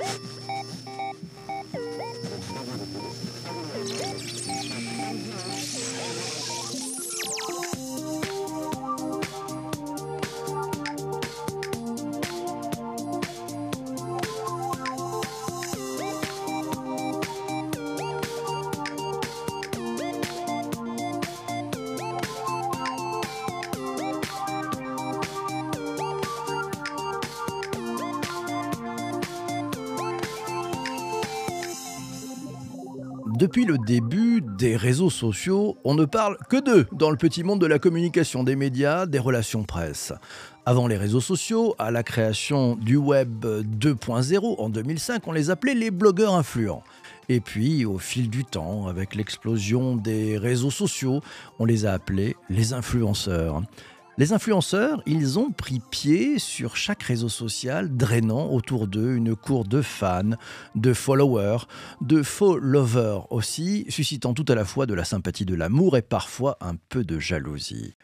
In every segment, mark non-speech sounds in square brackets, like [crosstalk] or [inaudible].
Thank you. Depuis le début des réseaux sociaux, on ne parle que d'eux dans le petit monde de la communication, des médias, des relations presse. Avant les réseaux sociaux, à la création du web 2.0 en 2005, on les appelait les blogueurs influents. Et puis, au fil du temps, avec l'explosion des réseaux sociaux, on les a appelés les influenceurs. Les influenceurs, ils ont pris pied sur chaque réseau social, drainant autour d'eux une cour de fans, de followers, de faux lovers aussi, suscitant tout à la fois de la sympathie, de l'amour et parfois un peu de jalousie.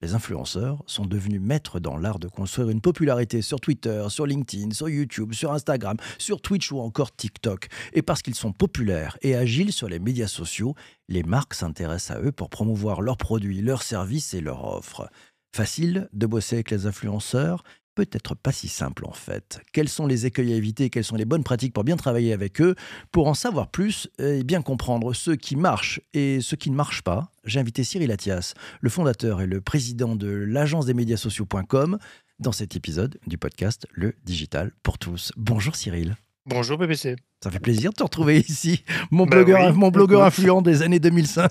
Les influenceurs sont devenus maîtres dans l'art de construire une popularité sur Twitter, sur LinkedIn, sur YouTube, sur Instagram, sur Twitch ou encore TikTok. Et parce qu'ils sont populaires et agiles sur les médias sociaux, les marques s'intéressent à eux pour promouvoir leurs produits, leurs services et leurs offres. Facile de bosser avec les influenceurs Peut-être pas si simple en fait. Quels sont les écueils à éviter Quelles sont les bonnes pratiques pour bien travailler avec eux? Pour en savoir plus et bien comprendre ce qui marche et ce qui ne marche pas, j'ai invité Cyril Athias, le fondateur et le président de l'agence des médias sociaux.com, dans cet épisode du podcast Le Digital pour tous. Bonjour Cyril. Bonjour BBC. Ça fait plaisir de te retrouver ici, mon bah blogueur, mon blogueur influent des années 2005.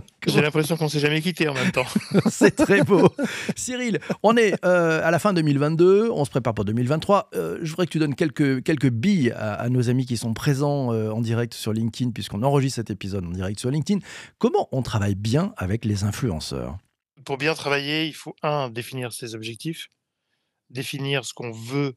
[laughs] J'ai l'impression qu'on s'est jamais quitté en même temps. [laughs] C'est très beau. Cyril, on est euh, à la fin 2022, on se prépare pour 2023. Euh, je voudrais que tu donnes quelques, quelques billes à, nos amis qui sont présents euh, en direct sur LinkedIn, puisqu'on enregistre cet épisode en direct sur LinkedIn. Comment on travaille bien avec les influenceurs? Pour bien travailler, il faut, un, définir ses objectifs, définir ce qu'on veut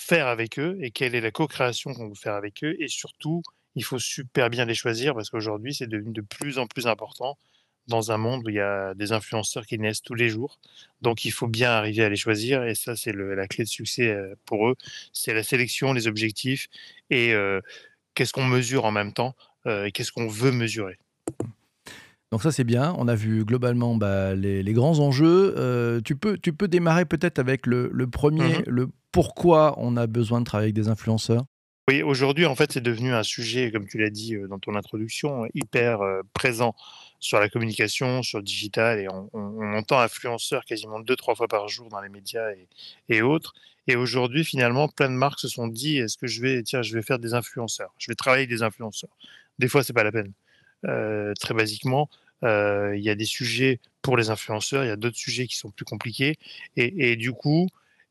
faire avec eux et quelle est la co-création qu'on veut faire avec eux. Et surtout, il faut super bien les choisir parce qu'aujourd'hui, c'est devenu de plus en plus important dans un monde où il y a des influenceurs qui naissent tous les jours. Donc, il faut bien arriver à les choisir et ça, c'est la clé de succès pour eux. C'est la sélection, les objectifs et qu'est-ce qu'on mesure en même temps et qu'est-ce qu'on veut mesurer. Donc ça c'est bien, on a vu globalement bah, les, grands enjeux. tu, peux, tu peux démarrer peut-être avec le, premier, mmh le pourquoi on a besoin de travailler avec des influenceurs Oui, aujourd'hui, en fait, c'est devenu un sujet, comme tu l'as dit euh, dans ton introduction, hyper euh, présent sur la communication, sur le digital, et on, entend influenceurs quasiment deux, trois fois par jour dans les médias et, autres. Et aujourd'hui, finalement, plein de marques se sont dit est-ce que je vais, tiens, je vais faire des influenceurs, je vais travailler avec des influenceurs. Des fois, c'est pas la peine. Euh, très basiquement, il y a des sujets pour les influenceurs, il y a d'autres sujets qui sont plus compliqués, et, du coup,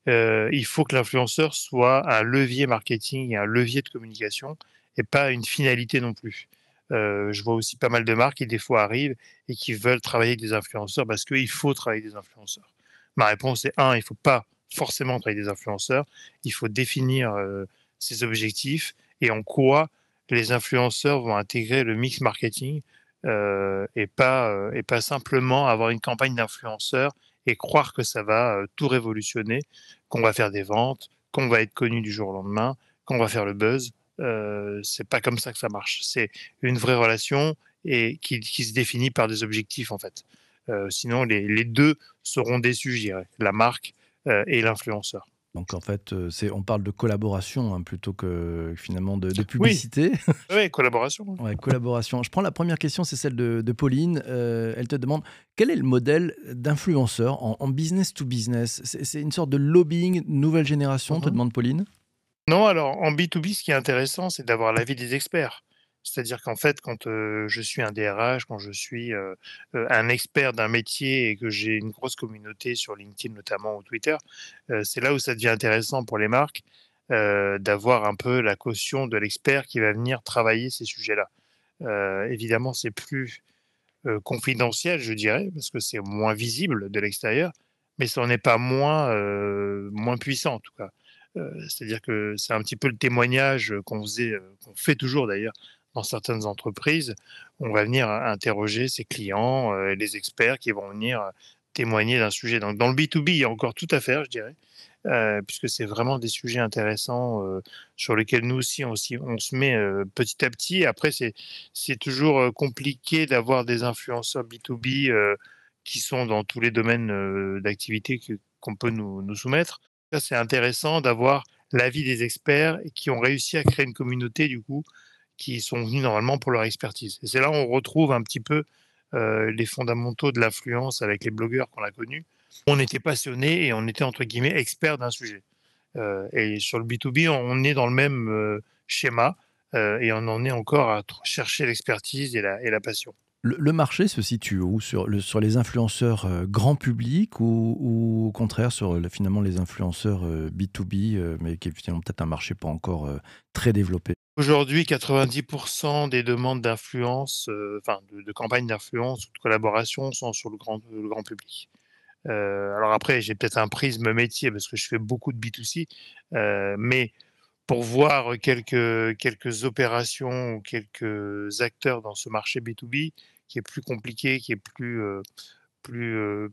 euh, il faut que l'influenceur soit un levier marketing et un levier de communication et pas une finalité non plus. Euh, je vois aussi pas mal de marques qui des fois arrivent et qui veulent travailler avec des influenceurs parce qu'il faut travailler avec des influenceurs. Ma réponse est un, il ne faut pas forcément travailler avec des influenceurs, il faut définir euh, ses objectifs et en quoi les influenceurs vont intégrer le mix marketing et, pas, et pas simplement avoir une campagne d'influenceurs et croire que ça va tout révolutionner, qu'on va faire des ventes, qu'on va être connu du jour au lendemain, qu'on va faire le buzz. Euh, c'est pas comme ça que ça marche. C'est une vraie relation et qui, se définit par des objectifs en fait. sinon, les, deux seront déçus, je dirais, la marque et l'influenceur. Donc en fait, euh, c'est, on parle de collaboration hein, plutôt que finalement de, publicité. [laughs] Oui, collaboration. [laughs] ouais, collaboration. Je prends la première question, c'est celle de, Pauline. Euh, elle te demande quel est le modèle d'influenceur en, business to business? C'est, une sorte de lobbying nouvelle génération, te mhm. demande Pauline Non, alors en B2B, ce qui est intéressant, c'est d'avoir l'avis des experts. C'est-à-dire qu'en fait, quand je suis un DRH, quand je suis un expert d'un métier et que j'ai une grosse communauté sur LinkedIn notamment ou Twitter, c'est là où ça devient intéressant pour les marques d'avoir un peu la caution de l'expert qui va venir travailler ces sujets-là. évidemment, c'est plus confidentiel, je dirais, parce que c'est moins visible de l'extérieur, mais ça n'en est pas moins, moins puissant en tout cas. C'est-à-dire que c'est un petit peu le témoignage qu'on faisait, qu'on fait toujours d'ailleurs, dans certaines entreprises, on va venir interroger ses clients, euh, les experts qui vont venir témoigner d'un sujet. Donc, dans le B2B, il y a encore tout à faire, je dirais. puisque c'est vraiment des sujets intéressants sur lesquels nous aussi on, se met petit à petit. Après, c'est toujours compliqué d'avoir des influenceurs B2B qui sont dans tous les domaines d'activité qu'on peut nous, nous soumettre. C'est intéressant d'avoir l'avis des experts qui ont réussi à créer une communauté du coup qui sont venus normalement pour leur expertise. Et c'est là où on retrouve un petit peu les fondamentaux de l'influence avec les blogueurs qu'on a connus. On était passionnés et on était entre guillemets experts d'un sujet. et sur le B2B, on est dans le même schéma et on en est encore à chercher l'expertise et la, passion. Le, marché se situe où? Sur, le, sur les influenceurs euh, grand public ou, au contraire sur finalement les influenceurs B2B, euh, euh, mais qui est finalement peut-être un marché pas encore très développé? Aujourd'hui, 90% des demandes d'influence, enfin de, campagnes d'influence ou de collaboration sont sur le grand, public. alors après, j'ai peut-être un prisme métier parce que je fais beaucoup de B2C, mais pour voir quelques, quelques opérations ou quelques acteurs dans ce marché B2B qui est plus compliqué, qui est plus, euh, plus euh,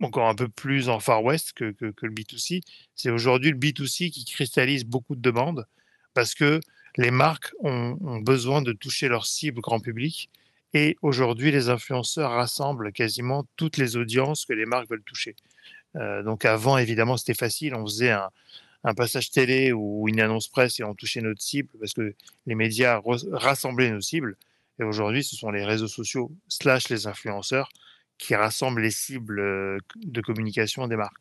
encore un peu plus en Far West que, que, le B2C. C'est aujourd'hui le B2C qui cristallise beaucoup de demandes parce que les marques ont, besoin de toucher leur cible grand public. Et aujourd'hui, les influenceurs rassemblent quasiment toutes les audiences que les marques veulent toucher. Euh, donc avant, évidemment, c'était facile. On faisait un, un passage télé ou une annonce presse et on touchait notre cible parce que les médias rassemblaient nos cibles. Et aujourd'hui, ce sont les réseaux sociaux slash les influenceurs qui rassemblent les cibles euh, de communication des marques.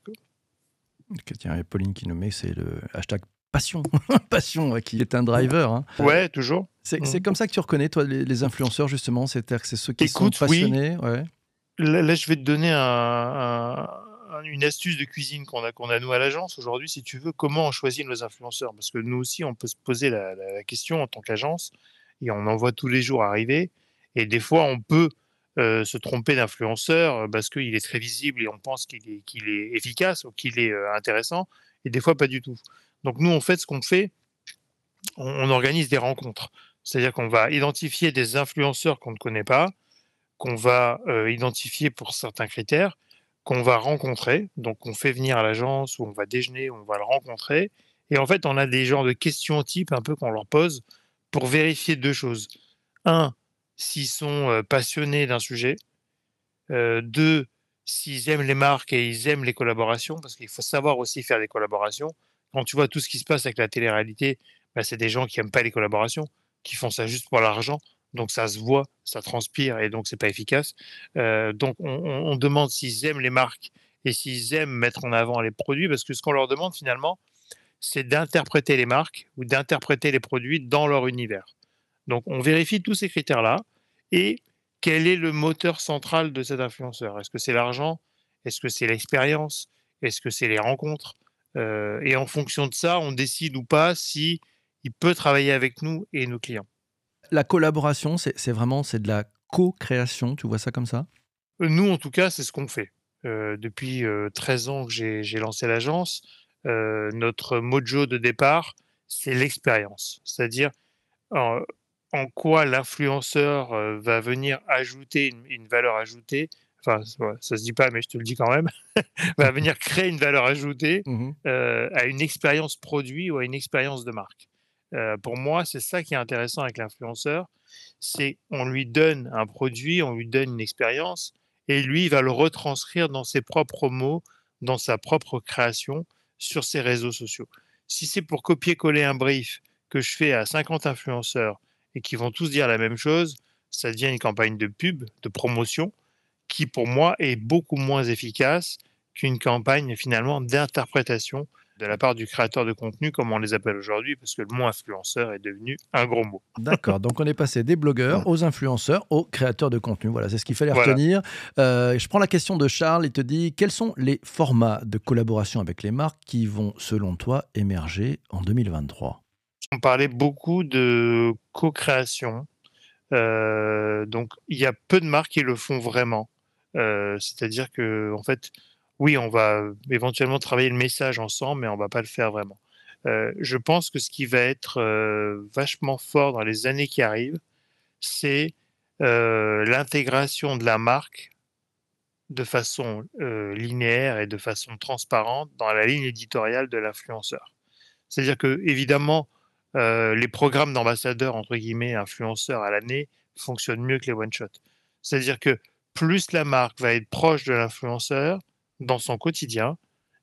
Et Pauline qui nous c'est le hashtag passion, [laughs] passion qui est un driver. Hein. Ouais, toujours. C'est mmh. comme ça que tu reconnais, toi, les, influenceurs, justement C'est-à-dire que c'est ceux qui sont passionnés ouais. là, je vais te donner un, une astuce de cuisine qu'on a, qu'on a nous à l'agence aujourd'hui, si tu veux, comment on choisit nos influenceurs Parce que nous aussi, on peut se poser la, question en tant qu'agence, et on en voit tous les jours arriver, et des fois, on peut euh, se tromper d'influenceur euh, parce qu'il est très visible et on pense qu'il est, est efficace ou qu'il est euh, intéressant, et des fois, pas du tout. Donc nous, en fait, ce qu'on fait, on, organise des rencontres. C'est-à-dire qu'on va identifier des influenceurs qu'on ne connaît pas, qu'on va identifier pour certains critères, qu'on va rencontrer. Donc, on fait venir à l'agence ou on va déjeuner, on va le rencontrer. Et en fait, on a des genres de questions type un peu qu'on leur pose pour vérifier deux choses. Un, s'ils sont euh, passionnés d'un sujet. Euh, deux, s'ils aiment les marques et ils aiment les collaborations, parce qu'il faut savoir aussi faire des collaborations. Quand tu vois tout ce qui se passe avec la télé-réalité, bah, c'est des gens qui n'aiment pas les collaborations, qui font ça juste pour l'argent. Donc ça se voit, ça transpire et donc c'est pas efficace. Euh, donc on, demande s'ils aiment les marques et s'ils aiment mettre en avant les produits, parce que ce qu'on leur demande finalement, c'est d'interpréter les marques ou d'interpréter les produits dans leur univers. Donc on vérifie tous ces critères-là et quel est le moteur central de cet influenceur? Est-ce que c'est l'argent? Est-ce que c'est l'expérience? Est-ce que c'est les rencontres? Et en fonction de ça, on décide ou pas si il peut travailler avec nous et nos clients la collaboration, c'est vraiment c'est de la co-création, tu vois ça comme ça? Nous, en tout cas, c'est ce qu'on fait. Euh, depuis 13 euh, ans que j'ai lancé l'agence, notre mojo de départ, c'est l'expérience. C'est-à-dire en, quoi l'influenceur va venir ajouter une, valeur ajoutée enfin, ça se dit pas, mais je te le dis quand même, [laughs] va venir créer une valeur ajoutée mmh à une expérience produit ou à une expérience de marque. Euh, pour moi, c'est ça qui est intéressant avec l'influenceur, c'est on lui donne un produit, on lui donne une expérience, et lui, il va le retranscrire dans ses propres mots, dans sa propre création, sur ses réseaux sociaux. Si c'est pour copier-coller un brief que je fais à 50 influenceurs et qui vont tous dire la même chose, ça devient une campagne de pub, de promotion, qui pour moi est beaucoup moins efficace qu'une campagne finalement d'interprétation de la part du créateur de contenu, comme on les appelle aujourd'hui, parce que le mot influenceur est devenu un gros mot. D'accord, donc on est passé des blogueurs aux influenceurs, aux créateurs de contenu. Voilà, c'est ce qu'il fallait retenir. Euh, je prends la question de Charles, il te dit, quels sont les formats de collaboration avec les marques qui vont, selon toi, émerger en 2023 On parlait beaucoup de co-création. Euh, donc, il y a peu de marques qui le font vraiment. Euh, c'est-à-dire que, en fait, oui, on va éventuellement travailler le message ensemble, mais on va pas le faire vraiment. Euh, je pense que ce qui va être euh, vachement fort dans les années qui arrivent, c'est l'intégration de la marque de façon linéaire et de façon transparente dans la ligne éditoriale de l'influenceur. C'est-à-dire que, évidemment, les programmes d'ambassadeurs, entre guillemets, influenceurs à l'année, fonctionnent mieux que les one-shots. C'est-à-dire que plus la marque va être proche de l'influenceur dans son quotidien,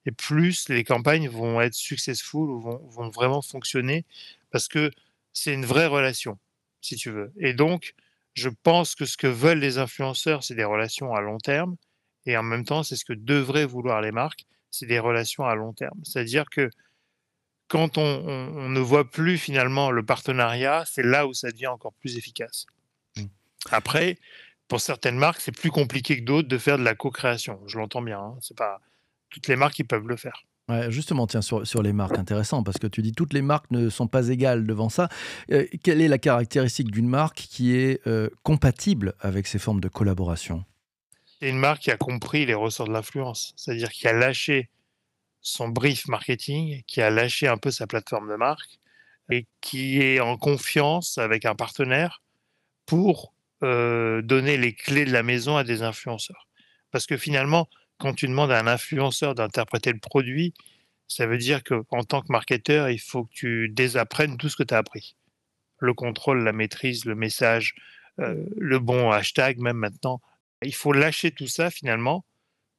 et plus les campagnes vont être successful ou vont, vont vraiment fonctionner parce que c'est une vraie relation, si tu veux. Et donc, je pense que ce que veulent les influenceurs, c'est des relations à long terme. Et en même temps, c'est ce que devraient vouloir les marques, c'est des relations à long terme. C'est-à-dire que quand on, ne voit plus finalement le partenariat, c'est là où ça devient encore plus efficace. Mmh. Après, pour certaines marques, c'est plus compliqué que d'autres de faire de la co-création. Je l'entends bien. Hein. C'est pas toutes les marques qui peuvent le faire. justement, tiens, sur, sur, les marques, intéressant, parce que tu dis toutes les marques ne sont pas égales devant ça. Euh, quelle est la caractéristique d'une marque qui est euh, compatible avec ces formes de collaboration? C'est une marque qui a compris les ressorts de l'influence, c'est-à-dire qui a lâché son brief marketing, qui a lâché un peu sa plateforme de marque et qui est en confiance avec un partenaire pour euh, donner les clés de la maison à des influenceurs. Parce que finalement, quand tu demandes à un influenceur d'interpréter le produit, ça veut dire qu'en tant que marketeur, il faut que tu désapprennes tout ce que tu as appris. Le contrôle, la maîtrise, le message, euh, le bon hashtag même maintenant. Il faut lâcher tout ça finalement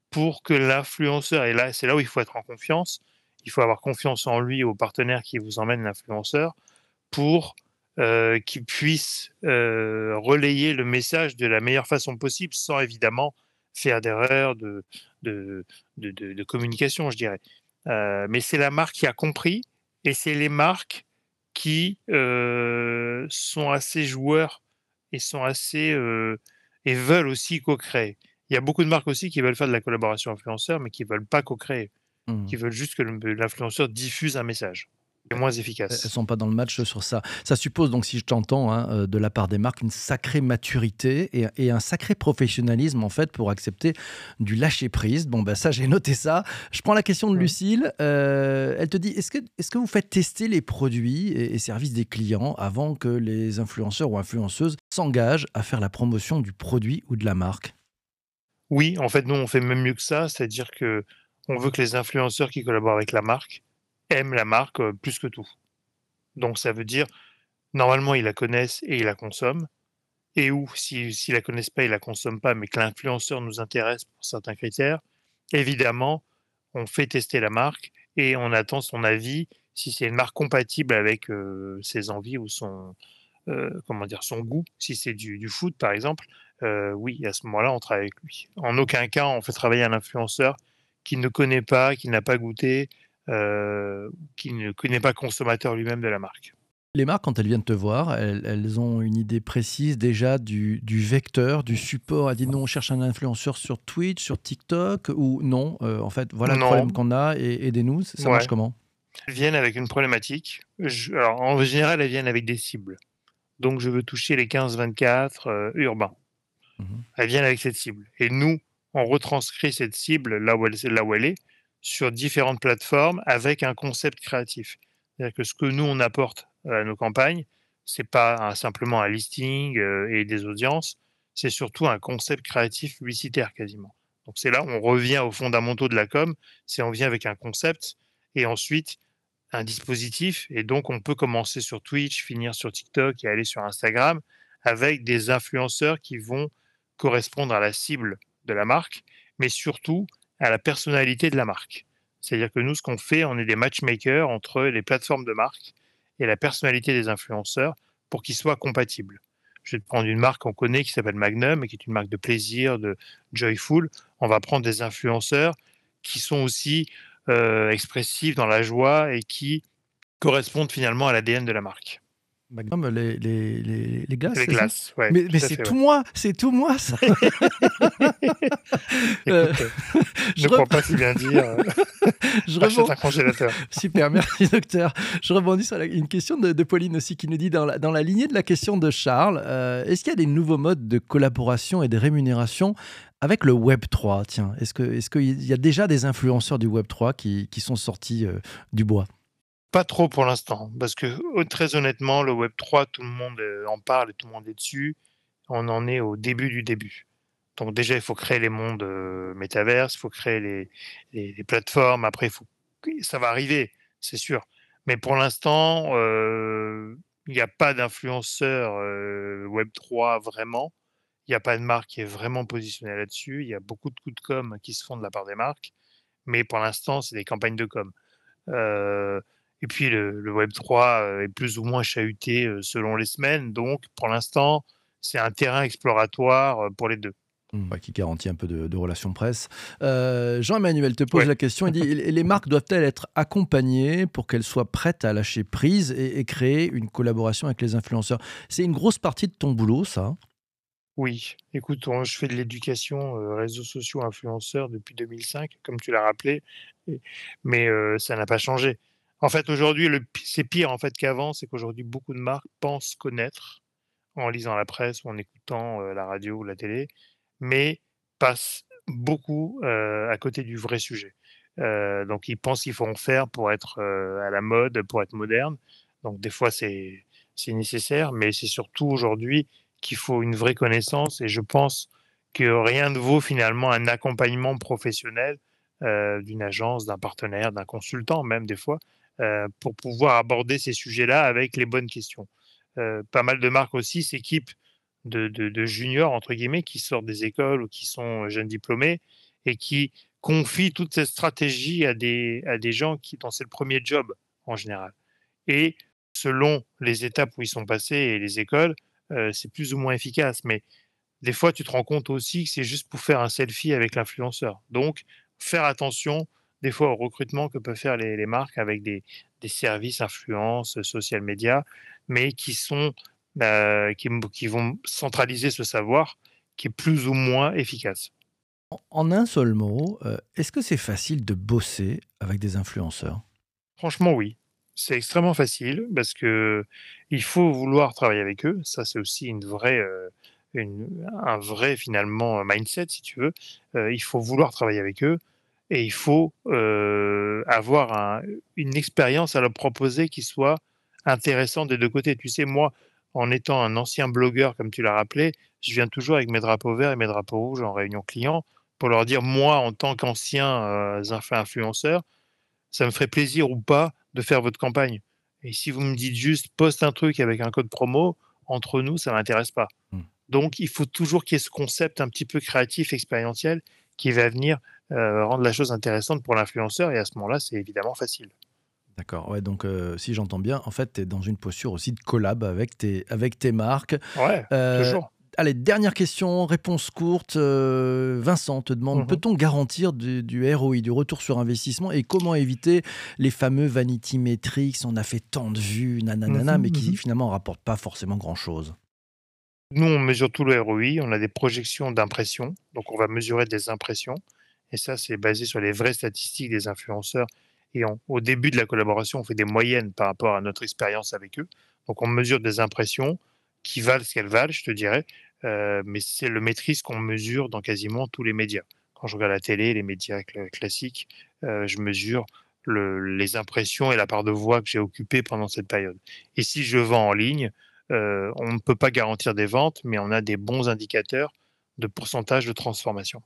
pour que l'influenceur, et là c'est là où il faut être en confiance, il faut avoir confiance en lui, au partenaire qui vous emmène l'influenceur, pour euh, qu'il puisse euh, relayer le message de la meilleure façon possible, sans évidemment faire d'erreurs de, de, de, communication, je dirais. Euh, mais c'est la marque qui a compris, et c'est les marques qui sont assez joueurs et sont assez et veulent aussi co-créer. Il y a beaucoup de marques aussi qui veulent faire de la collaboration influenceur, mais qui ne veulent pas co-créer, mmh. qui veulent juste que l'influenceur diffuse un message moins efficace. Elles sont pas dans le match sur ça. Ça suppose donc, si je t'entends, hein, euh, de la part des marques, une sacrée maturité et, un sacré professionnalisme en fait pour accepter du lâcher prise. Bon ben ça, j'ai noté ça. Je prends la question de Lucille. Euh, elle te dit est-ce que est-ce que vous faites tester les produits et, et, services des clients avant que les influenceurs ou influenceuses s'engagent à faire la promotion du produit ou de la marque? Oui, en fait, nous on fait même mieux que ça, c'est-à-dire que on veut que les influenceurs qui collaborent avec la marque aiment la marque plus que tout. Donc ça veut dire, normalement, ils la connaissent et ils la consomment. Et ou, s'ils si, la connaissent pas, ils la consomment pas, mais que l'influenceur nous intéresse pour certains critères, évidemment, on fait tester la marque et on attend son avis si c'est une marque compatible avec ses envies ou son, comment dire, son goût. Si c'est du, foot, par exemple, oui, à ce moment-là, on travaille avec lui. En aucun cas, on fait travailler un influenceur qui ne connaît pas, qui n'a pas goûté, euh, qui ne connaît pas consommateur lui-même de la marque. Les marques, quand elles viennent te voir, elles, ont une idée précise déjà du, vecteur, du support. Elle dit non, on cherche un influenceur sur Twitch, sur TikTok, ou non, euh, en fait, voilà le problème qu'on a, et aidez-nous. Ça marche comment? Elles viennent avec une problématique. alors, en général, elles viennent avec des cibles. Donc, je veux toucher les 15-24 euh, urbains. Mmh elles viennent avec cette cible. Et nous, on retranscrit cette cible là où elle, là où elle est sur différentes plateformes avec un concept créatif. C'est-à-dire que ce que nous, on apporte à nos campagnes, c'est pas simplement un listing euh, et des audiences, c'est surtout un concept créatif publicitaire quasiment. Donc c'est là on revient aux fondamentaux de la com, c'est on vient avec un concept et ensuite un dispositif et donc on peut commencer sur Twitch, finir sur TikTok et aller sur Instagram avec des influenceurs qui vont correspondre à la cible de la marque, mais surtout à la personnalité de la marque. C'est-à-dire que nous, ce qu'on fait, on est des matchmakers entre les plateformes de marque et la personnalité des influenceurs pour qu'ils soient compatibles. Je vais prendre une marque qu'on connaît qui s'appelle Magnum et qui est une marque de plaisir, de joyful. On va prendre des influenceurs qui sont aussi euh, expressifs dans la joie et qui correspondent finalement à l'ADN de la marque. Magnum, les, les, les, les glaces. Les glaces, ouais, Mais, mais c'est tout moi, c'est tout moi ça. [laughs] Euh, je ne crois pas si bien dire. [laughs] je rebondis... un congélateur. Super, merci docteur. Je rebondis sur une question de, Pauline aussi qui nous dit dans la, dans la lignée de la question de Charles, euh, est-ce qu'il y a des nouveaux modes de collaboration et de rémunération avec le Web 3 Tiens, est-ce qu'il est y a déjà des influenceurs du Web 3 qui, qui sont sortis euh, du bois? Pas trop pour l'instant, parce que très honnêtement, le Web 3, tout le monde en parle et tout le monde est dessus. On en est au début du début. Donc déjà, il faut créer les mondes euh, il faut créer les, plateformes. Après, ça va arriver, c'est sûr. Mais pour l'instant, euh, il n'y a pas d'influenceur euh, Web3 vraiment. Il n'y a pas de marque qui est vraiment positionnée là-dessus. Il y a beaucoup de coups de com qui se font de la part des marques. Mais pour l'instant, c'est des campagnes de com. Et puis, le, le Web3 est plus ou moins chahuté selon les semaines. Donc, pour l'instant, c'est un terrain exploratoire pour les deux. Mmh. qui garantit un peu de, relations presse. Euh, Jean-Emmanuel te pose la question, il dit, [laughs] les marques doivent-elles être accompagnées pour qu'elles soient prêtes à lâcher prise et, créer une collaboration avec les influenceurs? C'est une grosse partie de ton boulot, ça Oui, écoute, je fais de l'éducation euh, réseaux sociaux influenceurs depuis 2005, comme tu l'as rappelé, mais euh, ça n'a pas changé. En fait, aujourd'hui, c'est pire en fait qu'avant, c'est qu'aujourd'hui, beaucoup de marques pensent connaître en lisant la presse ou en écoutant la radio ou la télé, mais passent beaucoup à côté du vrai sujet. donc ils pensent qu'il faut en faire pour être à la mode, pour être moderne. Donc des fois c'est nécessaire, mais c'est surtout aujourd'hui qu'il faut une vraie connaissance et je pense que rien ne vaut finalement un accompagnement professionnel d'une agence, d'un partenaire, d'un consultant même des fois, pour pouvoir aborder ces sujets-là avec les bonnes questions. pas mal de marques aussi s'équipent de, juniors, entre guillemets, qui sortent des écoles ou qui sont jeunes diplômés et qui confient toute cette stratégie à des, à des gens qui, dont c'est le premier job en général. Et selon les étapes où ils sont passés et les écoles, euh, c'est plus ou moins efficace. Mais des fois, tu te rends compte aussi que c'est juste pour faire un selfie avec l'influenceur. Donc, faire attention des fois au recrutement que peuvent faire les, marques avec des, des services influence, social media, mais qui sont bah, qui, vont centraliser ce savoir qui est plus ou moins efficace. En un seul mot, euh, est-ce que c'est facile de bosser avec des influenceurs? Franchement, oui. C'est extrêmement facile parce que il faut vouloir travailler avec eux. Ça, c'est aussi une vraie, euh, un vrai finalement mindset, si tu veux. Euh, il faut vouloir travailler avec eux et il faut avoir une expérience à leur proposer qui soit intéressante des deux côtés. Tu sais, moi, en étant un ancien blogueur, comme tu l'as rappelé, je viens toujours avec mes drapeaux verts et mes drapeaux rouges en réunion client pour leur dire, moi, en tant qu'ancien euh, influenceur, ça me ferait plaisir ou pas de faire votre campagne. Et si vous me dites juste, poste un truc avec un code promo, entre nous, ça ne m'intéresse pas. Mmh. Donc, il faut toujours qu'il y ait ce concept un petit peu créatif, expérientiel, qui va venir euh, rendre la chose intéressante pour l'influenceur. Et à ce moment-là, c'est évidemment facile. D'accord, ouais, donc euh, si j'entends bien, en fait, tu es dans une posture aussi de collab avec tes, avec tes marques. Ouais, euh, toujours. Allez, dernière question, réponse courte. Vincent te demande, mhm. peut-on garantir du, du, ROI, du retour sur investissement, et comment éviter les fameux vanity metrics On a fait tant de vues, nanana, mhm, mais qui mhm. finalement ne rapportent pas forcément grand-chose? Nous, on mesure tout le ROI, on a des projections d'impression, donc on va mesurer des impressions, et ça, c'est basé sur les vraies statistiques des influenceurs et au début de la collaboration, on fait des moyennes par rapport à notre expérience avec eux. Donc on mesure des impressions qui valent ce qu'elles valent, je te dirais, euh, mais c'est le maîtrise qu'on mesure dans quasiment tous les médias. Quand je regarde la télé, les médias classiques, euh, je mesure les impressions et la part de voix que j'ai occupée pendant cette période. Et si je vends en ligne, euh, on ne peut pas garantir des ventes, mais on a des bons indicateurs de pourcentage de transformation.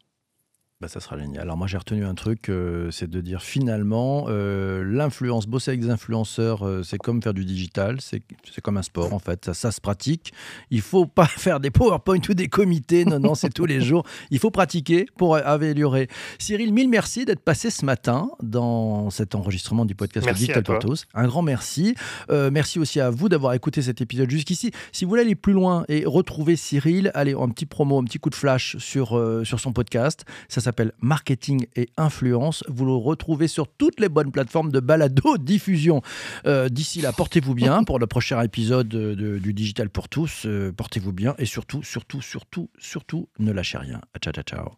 Bah, ça sera génial. Alors moi j'ai retenu un truc, euh, c'est de dire finalement, euh, l'influence, bosser avec des influenceurs, euh, c'est comme faire du digital, c'est comme un sport en fait, ça, ça, se pratique. Il faut pas [laughs] faire des PowerPoint ou des comités, non, non, c'est tous les jours. Il faut pratiquer pour améliorer. Cyril, mille merci d'être passé ce matin dans cet enregistrement du podcast Digital pour tous. Un grand merci. merci aussi à vous d'avoir écouté cet épisode jusqu'ici. Si vous voulez aller plus loin et retrouver Cyril, allez, un petit promo, un petit coup de flash sur, sur son podcast. Ça s'appelle Marketing et Influence. Vous le retrouvez sur toutes les bonnes plateformes de balado [laughs] diffusion. Euh, d'ici là, portez-vous bien pour le prochain épisode du Digital pour tous. Euh, portez-vous bien et surtout, surtout, surtout, surtout, ne lâchez rien. Ciao, ciao, ciao.